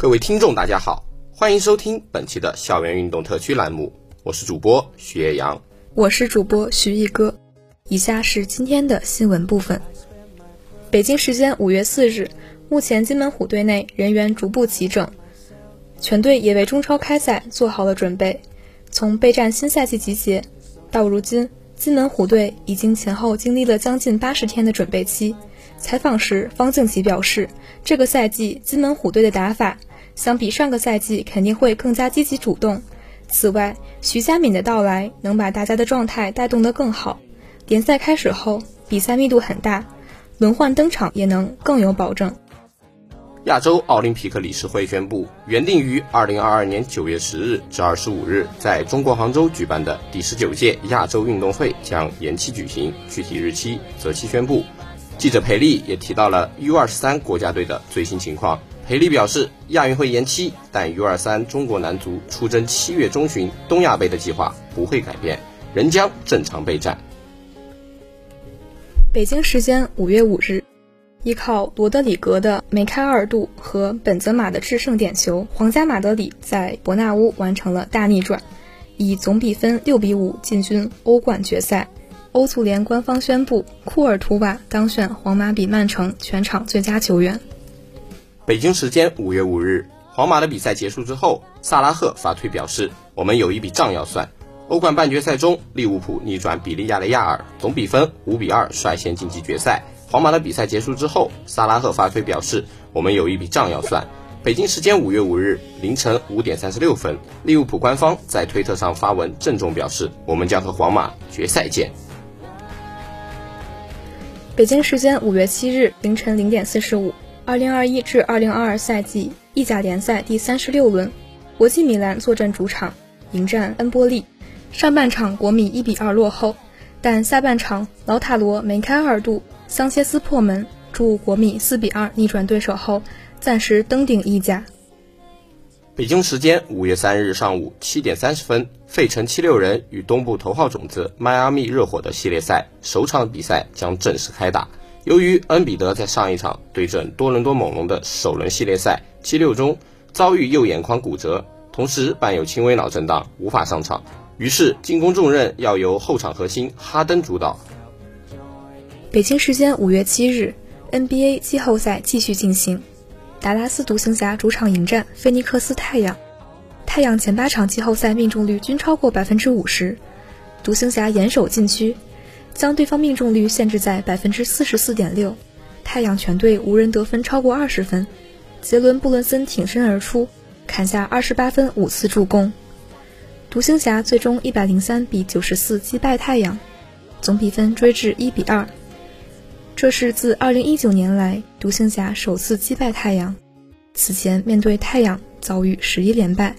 各位听众，大家好，欢迎收听本期的校园运动特区栏目，我是主播徐叶阳，我是主播徐毅哥。以下是今天的新闻部分。北京时间五月四日，目前金门虎队内人员逐步齐整，全队也为中超开赛做好了准备。从备战新赛季集结到如今，金门虎队已经前后经历了将近八十天的准备期。采访时，方静琪表示，这个赛季金门虎队的打法。相比上个赛季，肯定会更加积极主动。此外，徐佳敏的到来能把大家的状态带动得更好。联赛开始后，比赛密度很大，轮换登场也能更有保证。亚洲奥林匹克理事会宣布，原定于二零二二年九月十日至二十五日在中国杭州举办的第十九届亚洲运动会将延期举行，具体日期择期宣布。记者裴丽也提到了 U 二十三国家队的最新情况。裴丽表示，亚运会延期，但 U23 中国男足出征七月中旬东亚杯的计划不会改变，仍将正常备战。北京时间五月五日，依靠罗德里格的梅开二度和本泽马的制胜点球，皇家马德里在伯纳乌完成了大逆转，以总比分六比五进军欧冠决赛。欧足联官方宣布，库尔图瓦当选皇马比曼城全场最佳球员。北京时间五月五日，皇马的比赛结束之后，萨拉赫发推表示：“我们有一笔账要算。”欧冠半决赛中，利物浦逆转比利亚雷亚尔，总比分五比二率先晋级决赛。皇马的比赛结束之后，萨拉赫发推表示：“我们有一笔账要算。”北京时间五月五日凌晨五点三十六分，利物浦官方在推特上发文郑重表示：“我们将和皇马决赛见。”北京时间五月七日凌晨零点四十五。二零二一至二零二二赛季意甲联赛第三十六轮，国际米兰坐镇主场迎战恩波利。上半场国米一比二落后，但下半场老塔罗梅开二度，桑切斯破门，助国米四比二逆转对手后，暂时登顶意甲。北京时间五月三日上午七点三十分，费城七六人与东部头号种子迈阿密热火的系列赛首场比赛将正式开打。由于恩比德在上一场对阵多伦多猛龙的首轮系列赛七六中遭遇右眼眶骨折，同时伴有轻微脑震荡，无法上场，于是进攻重任要由后场核心哈登主导。北京时间五月七日，NBA 季后赛继续进行，达拉斯独行侠主场迎战菲尼克斯太阳，太阳前八场季后赛命中率均超过百分之五十，独行侠严守禁区。将对方命中率限制在百分之四十四点六，太阳全队无人得分超过二十分。杰伦布伦森挺身而出，砍下二十八分五次助攻。独行侠最终一百零三比九十四击败太阳，总比分追至一比二。这是自二零一九年来独行侠首次击败太阳，此前面对太阳遭遇十一连败。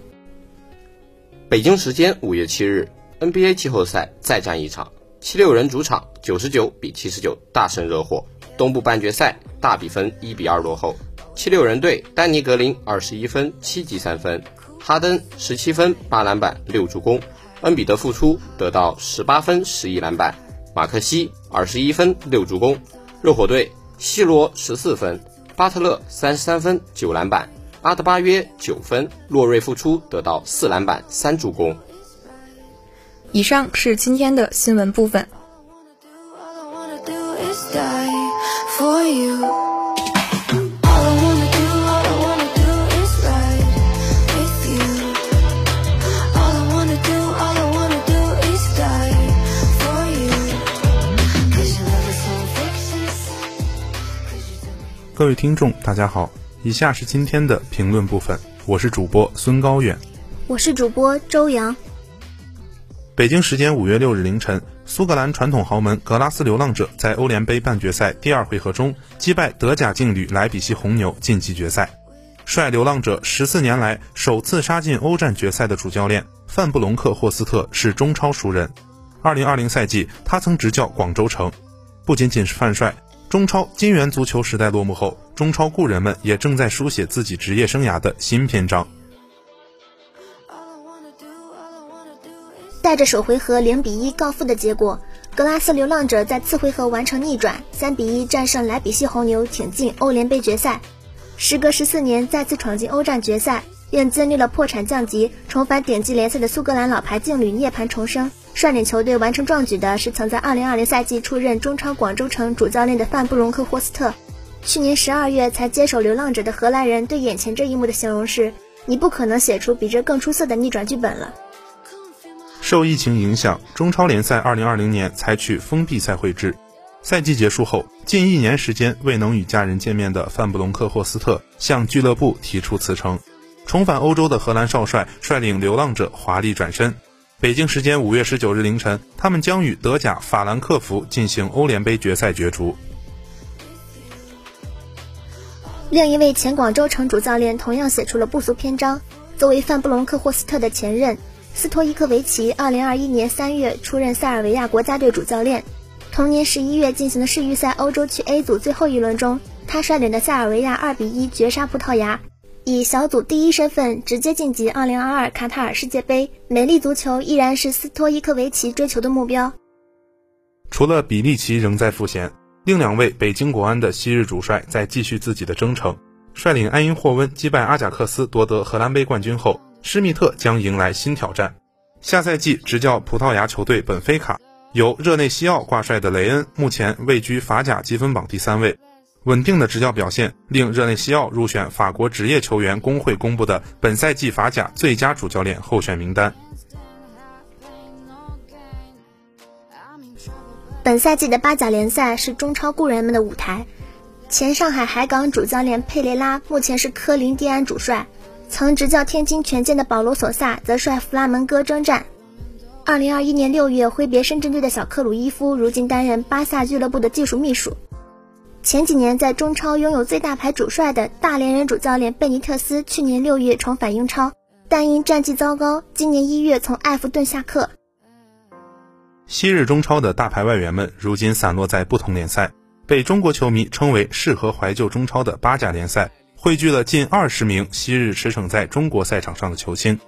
北京时间五月七日，NBA 季后赛再战一场。七六人主场九十九比七十九大胜热火，东部半决赛大比分一比二落后。七六人队丹尼格林二十一分七记三分，哈登十七分八篮板六助攻，恩比德复出得到十八分十一篮板，马克西二十一分六助攻。热火队西罗十四分，巴特勒三十三分九篮板，阿德巴约九分，洛瑞复出得到四篮板三助攻。以上是今天的新闻部分。各位听众，大家好，以下是今天的评论部分，我是主播孙高远，我是主播周洋。北京时间五月六日凌晨，苏格兰传统豪门格拉斯流浪者在欧联杯半决赛第二回合中击败德甲劲旅莱比锡红牛晋级决赛。率流浪者十四年来首次杀进欧战决赛的主教练范布隆克霍斯特是中超熟人。二零二零赛季，他曾执教广州城。不仅仅是范帅。中超金元足球时代落幕后，中超故人们也正在书写自己职业生涯的新篇章。带着首回合零比一告负的结果，格拉斯流浪者在次回合完成逆转，三比一战胜莱比锡红牛，挺进欧联杯决赛。时隔十四年再次闯进欧战决赛，并经历了破产降级、重返顶级联赛的苏格兰老牌劲旅涅槃重生。率领球队完成壮举的是曾在2020赛季出任中超广州城主教练的范布隆克霍斯特。去年12月才接手流浪者的荷兰人对眼前这一幕的形容是：“你不可能写出比这更出色的逆转剧本了。”受疫情影响，中超联赛2020年采取封闭赛会制。赛季结束后，近一年时间未能与家人见面的范布隆克霍斯特向俱乐部提出辞呈。重返欧洲的荷兰少帅率领流浪者华丽转身。北京时间五月十九日凌晨，他们将与德甲法兰克福进行欧联杯决赛角逐。另一位前广州城主教练同样写出了不俗篇章。作为范布隆克霍斯特的前任，斯托伊科维奇，二零二一年三月出任塞尔维亚国家队主教练。同年十一月进行的世预赛欧洲区 A 组最后一轮中，他率领的塞尔维亚二比一绝杀葡萄牙。以小组第一身份直接晋级2022卡塔尔世界杯，美丽足球依然是斯托伊科维奇追求的目标。除了比利奇仍在赋闲，另两位北京国安的昔日主帅在继续自己的征程。率领埃因霍温击败阿贾克斯夺得荷兰杯冠军后，施密特将迎来新挑战。下赛季执教葡萄牙球队本菲卡，由热内西奥挂帅的雷恩目前位居法甲积分榜第三位。稳定的执教表现令热内西奥入选法国职业球员工会公布的本赛季法甲最佳主教练候选名单。本赛季的巴甲联赛是中超故人们的舞台，前上海海港主教练佩雷拉目前是科林蒂安主帅，曾执教天津权健的保罗索萨则率弗拉门戈征战。二零二一年六月挥别深圳队的小克鲁伊夫，如今担任巴萨俱乐部的技术秘书。前几年在中超拥有最大牌主帅的大连人主教练贝尼特斯，去年六月重返英超，但因战绩糟糕，今年一月从埃弗顿下课。昔日中超的大牌外援们，如今散落在不同联赛，被中国球迷称为适合怀旧中超的八甲联赛，汇聚了近二十名昔日驰骋在中国赛场上的球星。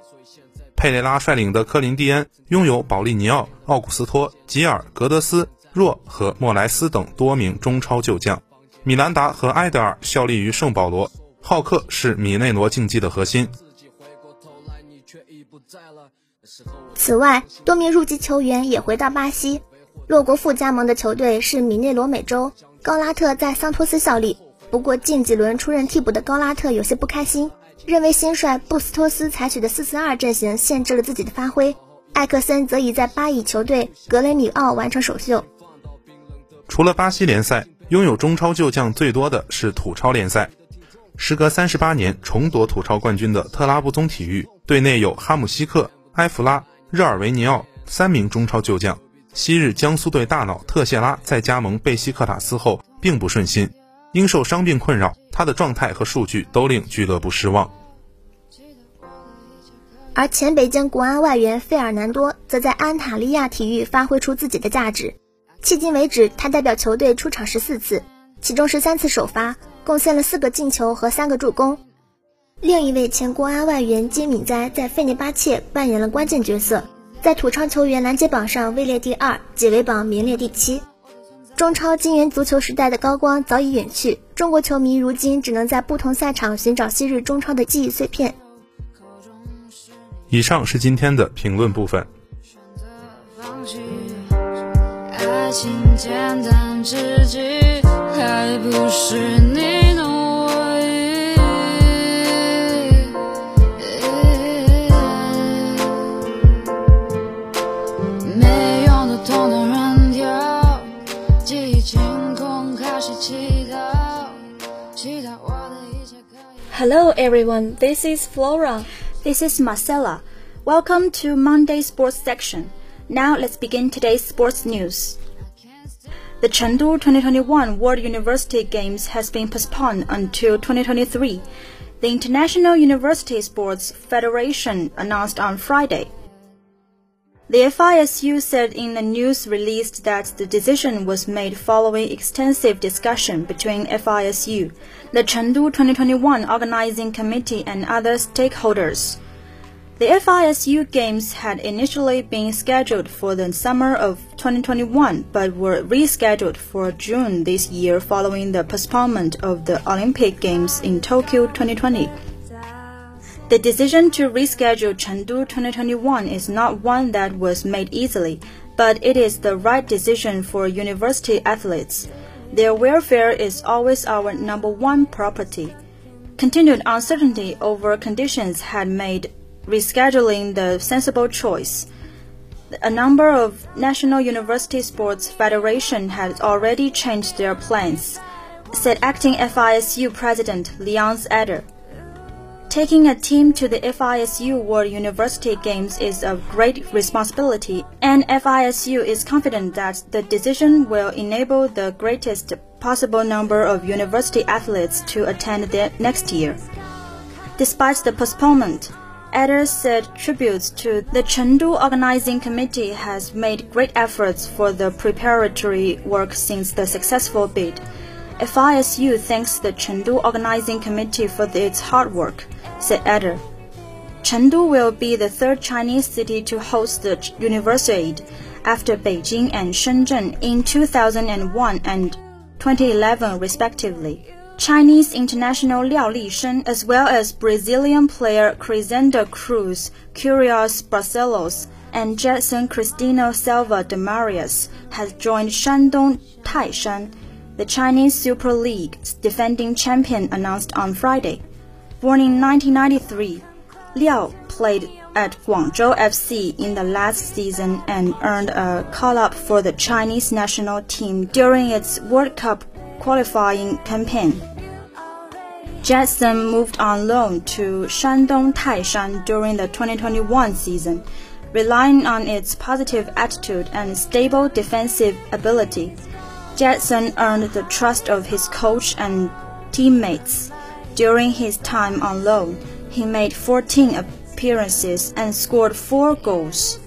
佩雷拉率领的科林蒂安拥有保利尼奥、奥古斯托、吉尔、格德斯。若和莫莱斯等多名中超旧将，米兰达和埃德尔效力于圣保罗，浩克是米内罗竞技的核心。此外，多名入籍球员也回到巴西，洛国富加盟的球队是米内罗美洲，高拉特在桑托斯效力。不过近几轮出任替补的高拉特有些不开心，认为新帅布斯托斯采取的四四二阵型限制了自己的发挥。艾克森则已在巴以球队格雷米奥完成首秀。除了巴西联赛，拥有中超旧将最多的是土超联赛。时隔三十八年重夺土超冠军的特拉布宗体育队内有哈姆西克、埃弗拉、热尔维尼奥三名中超旧将。昔日江苏队大佬特谢拉在加盟贝西克塔斯后并不顺心，因受伤病困扰，他的状态和数据都令俱乐部失望。而前北京国安外援费尔南多则在安塔利亚体育发挥出自己的价值。迄今为止，他代表球队出场十四次，其中十三次首发，贡献了四个进球和三个助攻。另一位前国安外援金敏哉在费内巴切扮演了关键角色，在土超球员拦截榜上位列第二，解围榜名列第七。中超金元足球时代的高光早已远去，中国球迷如今只能在不同赛场寻找昔日中超的记忆碎片。以上是今天的评论部分。选择放弃。爱情简单至极，还不是你。Hello everyone, this is Flora. This is Marcella. Welcome to Monday Sports section. Now let's begin today's sports news. The Chengdu 2021 World University Games has been postponed until 2023. The International University Sports Federation announced on Friday. The FISU said in a news release that the decision was made following extensive discussion between FISU, the Chengdu 2021 Organizing Committee, and other stakeholders. The FISU Games had initially been scheduled for the summer of 2021 but were rescheduled for June this year following the postponement of the Olympic Games in Tokyo 2020. The decision to reschedule Chengdu 2021 is not one that was made easily, but it is the right decision for university athletes. Their welfare is always our number one priority. Continued uncertainty over conditions had made rescheduling the sensible choice. A number of national university sports federation had already changed their plans, said acting FISU president Leon Eder. Taking a team to the FISU World University Games is a great responsibility, and FISU is confident that the decision will enable the greatest possible number of university athletes to attend next year. Despite the postponement, Eder said tributes to the Chengdu Organizing Committee has made great efforts for the preparatory work since the successful bid. FISU thanks the Chengdu Organizing Committee for its hard work, said Eder. Chengdu will be the third Chinese city to host the Universiade after Beijing and Shenzhen in 2001 and 2011 respectively. Chinese international Liao Lisheng, as well as Brazilian player Crisenda Cruz, Curios Barcelos, and Jetson Cristino Silva de Marias, has joined Shandong Taishan, the Chinese Super League's defending champion, announced on Friday. Born in 1993, Liao played at Guangzhou FC in the last season and earned a call-up for the Chinese national team during its World Cup qualifying campaign. Jetson moved on loan to Shandong Taishan during the 2021 season, relying on its positive attitude and stable defensive ability. Jetson earned the trust of his coach and teammates. During his time on loan, he made 14 appearances and scored 4 goals.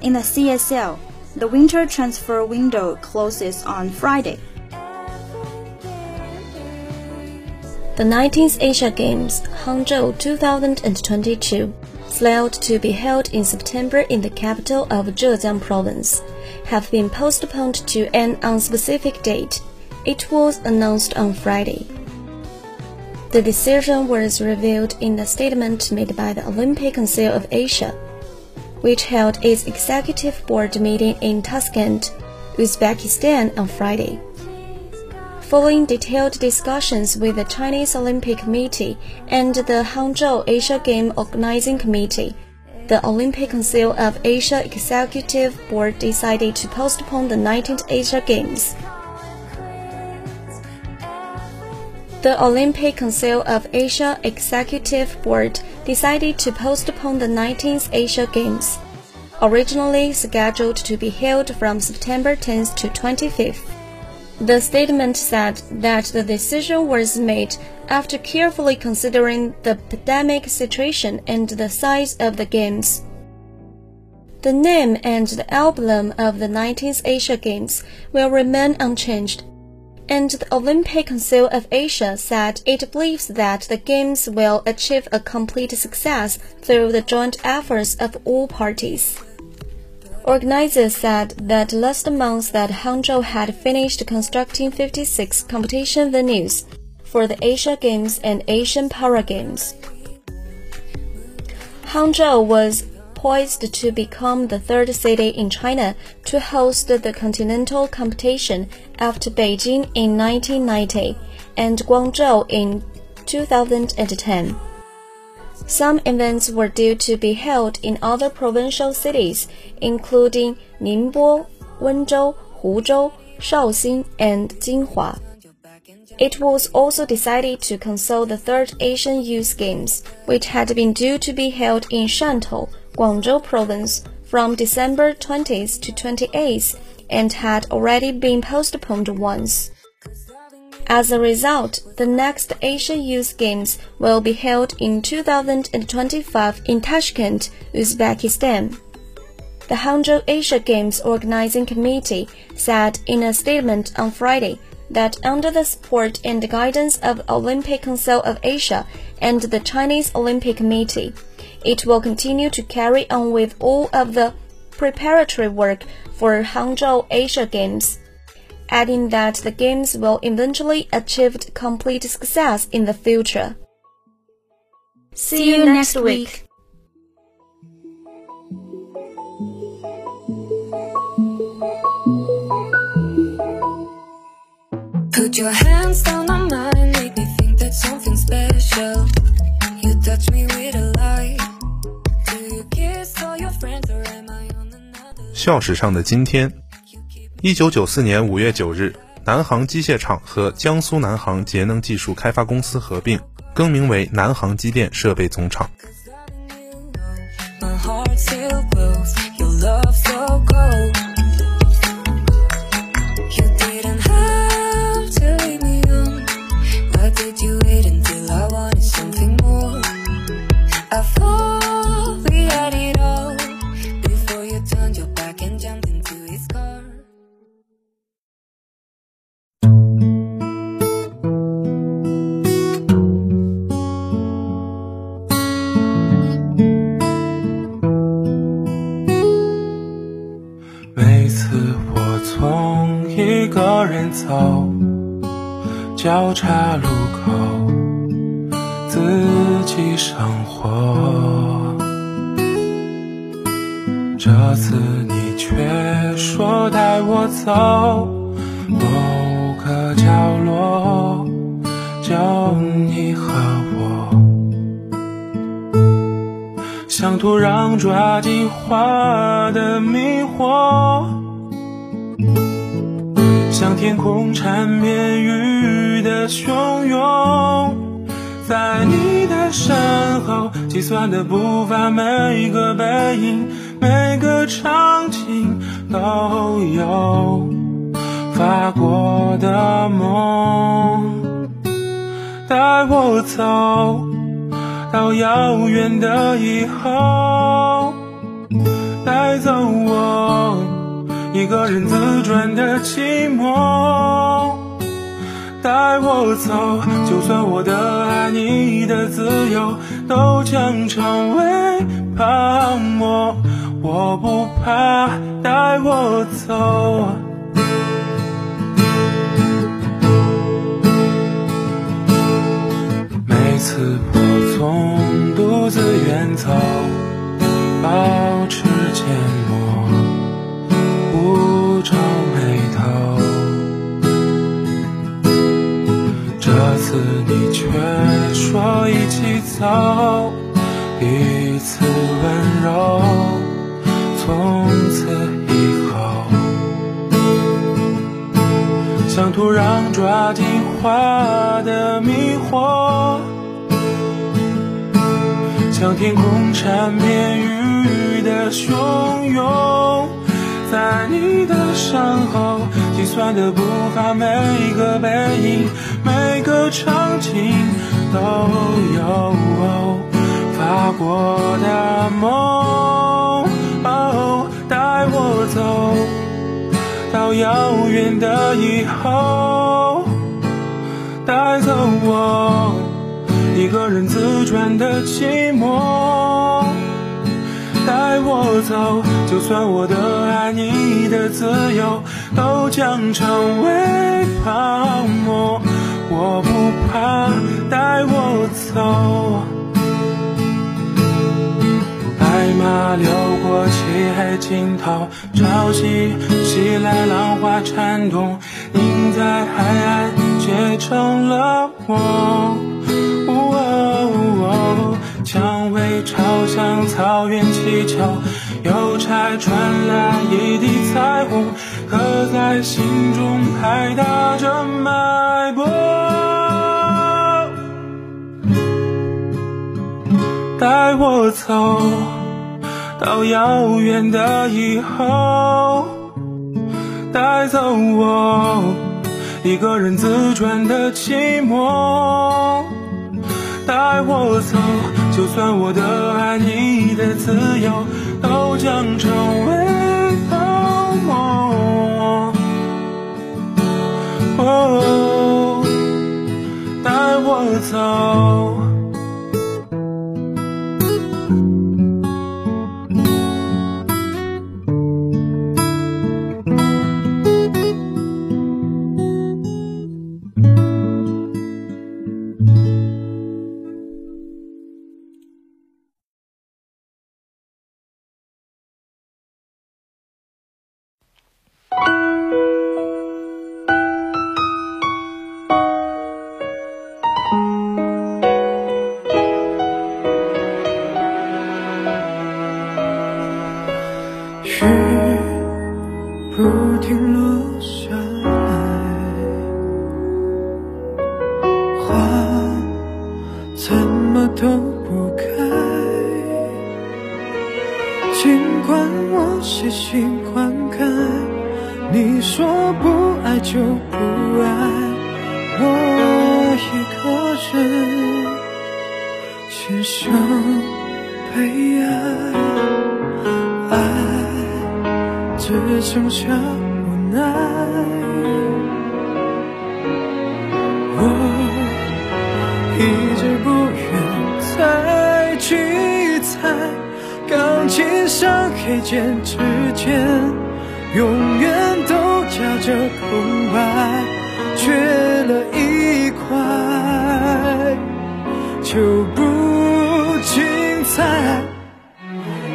In the CSL, the winter transfer window closes on Friday. The 19th Asia Games, Hangzhou 2022, slated to be held in September in the capital of Zhejiang Province, have been postponed to an unspecific date. It was announced on Friday. The decision was revealed in a statement made by the Olympic Council of Asia, which held its executive board meeting in Tashkent, Uzbekistan on Friday. Following detailed discussions with the Chinese Olympic Committee and the Hangzhou Asia Game Organizing Committee, the Olympic Council of Asia Executive Board decided to postpone the 19th Asia Games. The Olympic Council of Asia Executive Board decided to postpone the 19th Asia Games, originally scheduled to be held from September 10th to 25th. The statement said that the decision was made after carefully considering the pandemic situation and the size of the games. The name and the emblem of the 19th Asia Games will remain unchanged, and the Olympic Council of Asia said it believes that the Games will achieve a complete success through the joint efforts of all parties. Organizers said that last month that Hangzhou had finished constructing 56 competition venues for the Asia Games and Asian Para Games. Hangzhou was poised to become the third city in China to host the continental competition after Beijing in 1990 and Guangzhou in 2010. Some events were due to be held in other provincial cities, including Ningbo, Wenzhou, Huzhou, Shaoxing, and Jinhua. It was also decided to cancel the third Asian Youth Games, which had been due to be held in Shantou, Guangzhou Province, from December 20th to 28th and had already been postponed once. As a result, the next Asian Youth Games will be held in 2025 in Tashkent, Uzbekistan. The Hangzhou Asia Games Organizing Committee said in a statement on Friday that under the support and guidance of Olympic Council of Asia and the Chinese Olympic Committee, it will continue to carry on with all of the preparatory work for Hangzhou Asia Games adding that the games will eventually achieve complete success in the future. See you next week. Put your hands down on mine, make me think that something special. You touch me with a light. Do you kiss all your friends or am I on another? 校史上的今天。 一九九四年五月九日，南航机械厂和江苏南航节能技术开发公司合并，更名为南航机电设备总厂。这次你却说带我走某个角落，就你和我，像土壤抓紧花的迷惑。像天空缠绵雨的汹涌，在你的身后，计算的步伐，每个背影，每个场景，都有发过的梦，带我走到遥远的以后，带走我。一个人自转的寂寞，我走，就算我的爱，你的自由，都将成为泡沫，我不怕，带我走。每次我总独自远走，走，彼此温柔，从此以后，像土壤抓紧花的迷惑，像天空缠绵雨的汹涌。在你的身后，计算的步伐，每一个背影，的场景，都有发过的梦。哦，带我走到遥远的以后，带走我一个人自转的寂寞。带我走，就算我的爱，你的自由，都将成为泡沫，我不怕。带我走，白马流过漆黑尽头，潮汐袭来，浪花颤动，凝在海岸结成了梦。蔷薇朝向草原祈求，邮差传来一地彩虹，刻在心中拍打着脉搏。带我走到遥远的以后，带走我一个人自转的寂寞。带我走，就算我的爱你的自由都将成为都不开。尽管我细心灌溉，你说不爱就不爱，我一个人牵手悲哀，爱只剩下无奈。琴上黑键之间，永远都夹着空白，缺了一块就不精彩。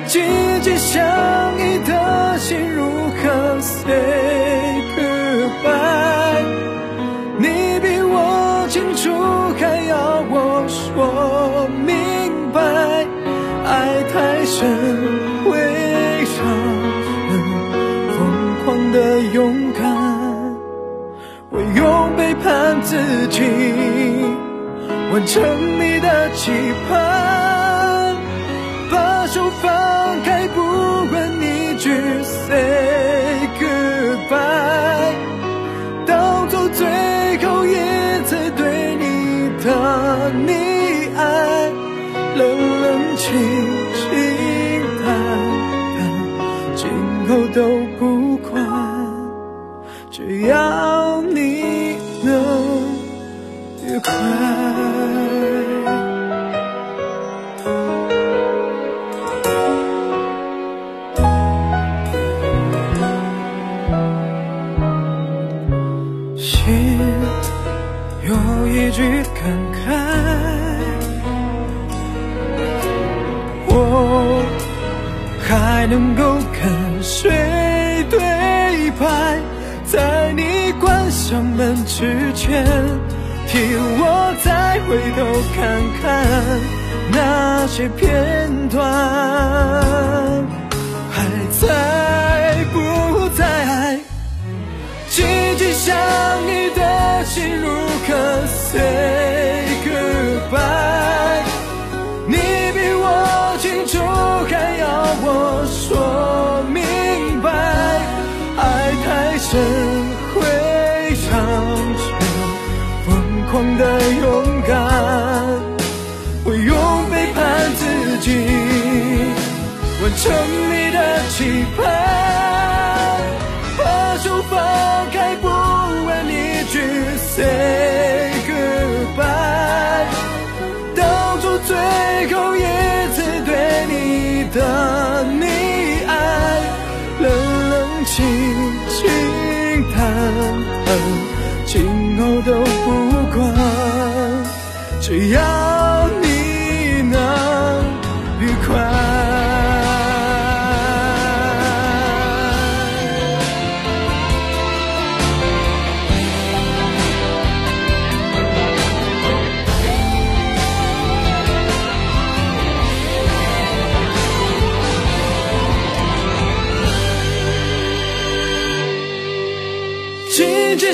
紧紧相自己完成你的期盼。把手放开，不问一句 say goodbye，当做最后一次对你的溺爱，冷冷清清淡淡，今后都不管，只要快心有一句感慨我还能够跟谁对白在你关上门之前替我再回头看看那些片段，还在不在？紧紧相依的心如何碎成你的期盼。把手放开，不问一句 say goodbye，当做最后一次对你的溺爱，冷冷清清淡淡，今后都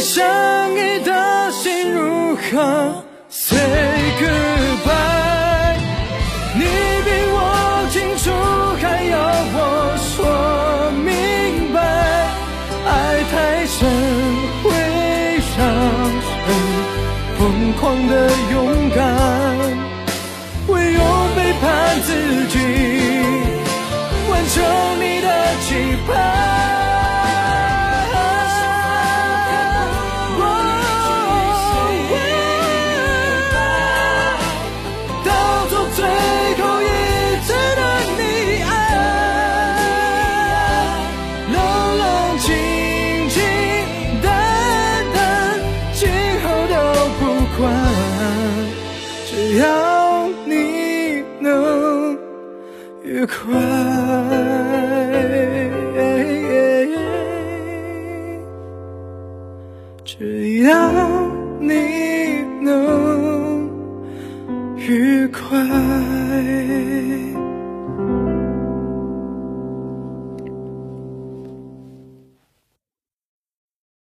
相依的心如何 say goodbye？你比我清楚，还要我说明白。爱太深会伤神，疯狂的勇敢，会用背叛自己完成你的期盼。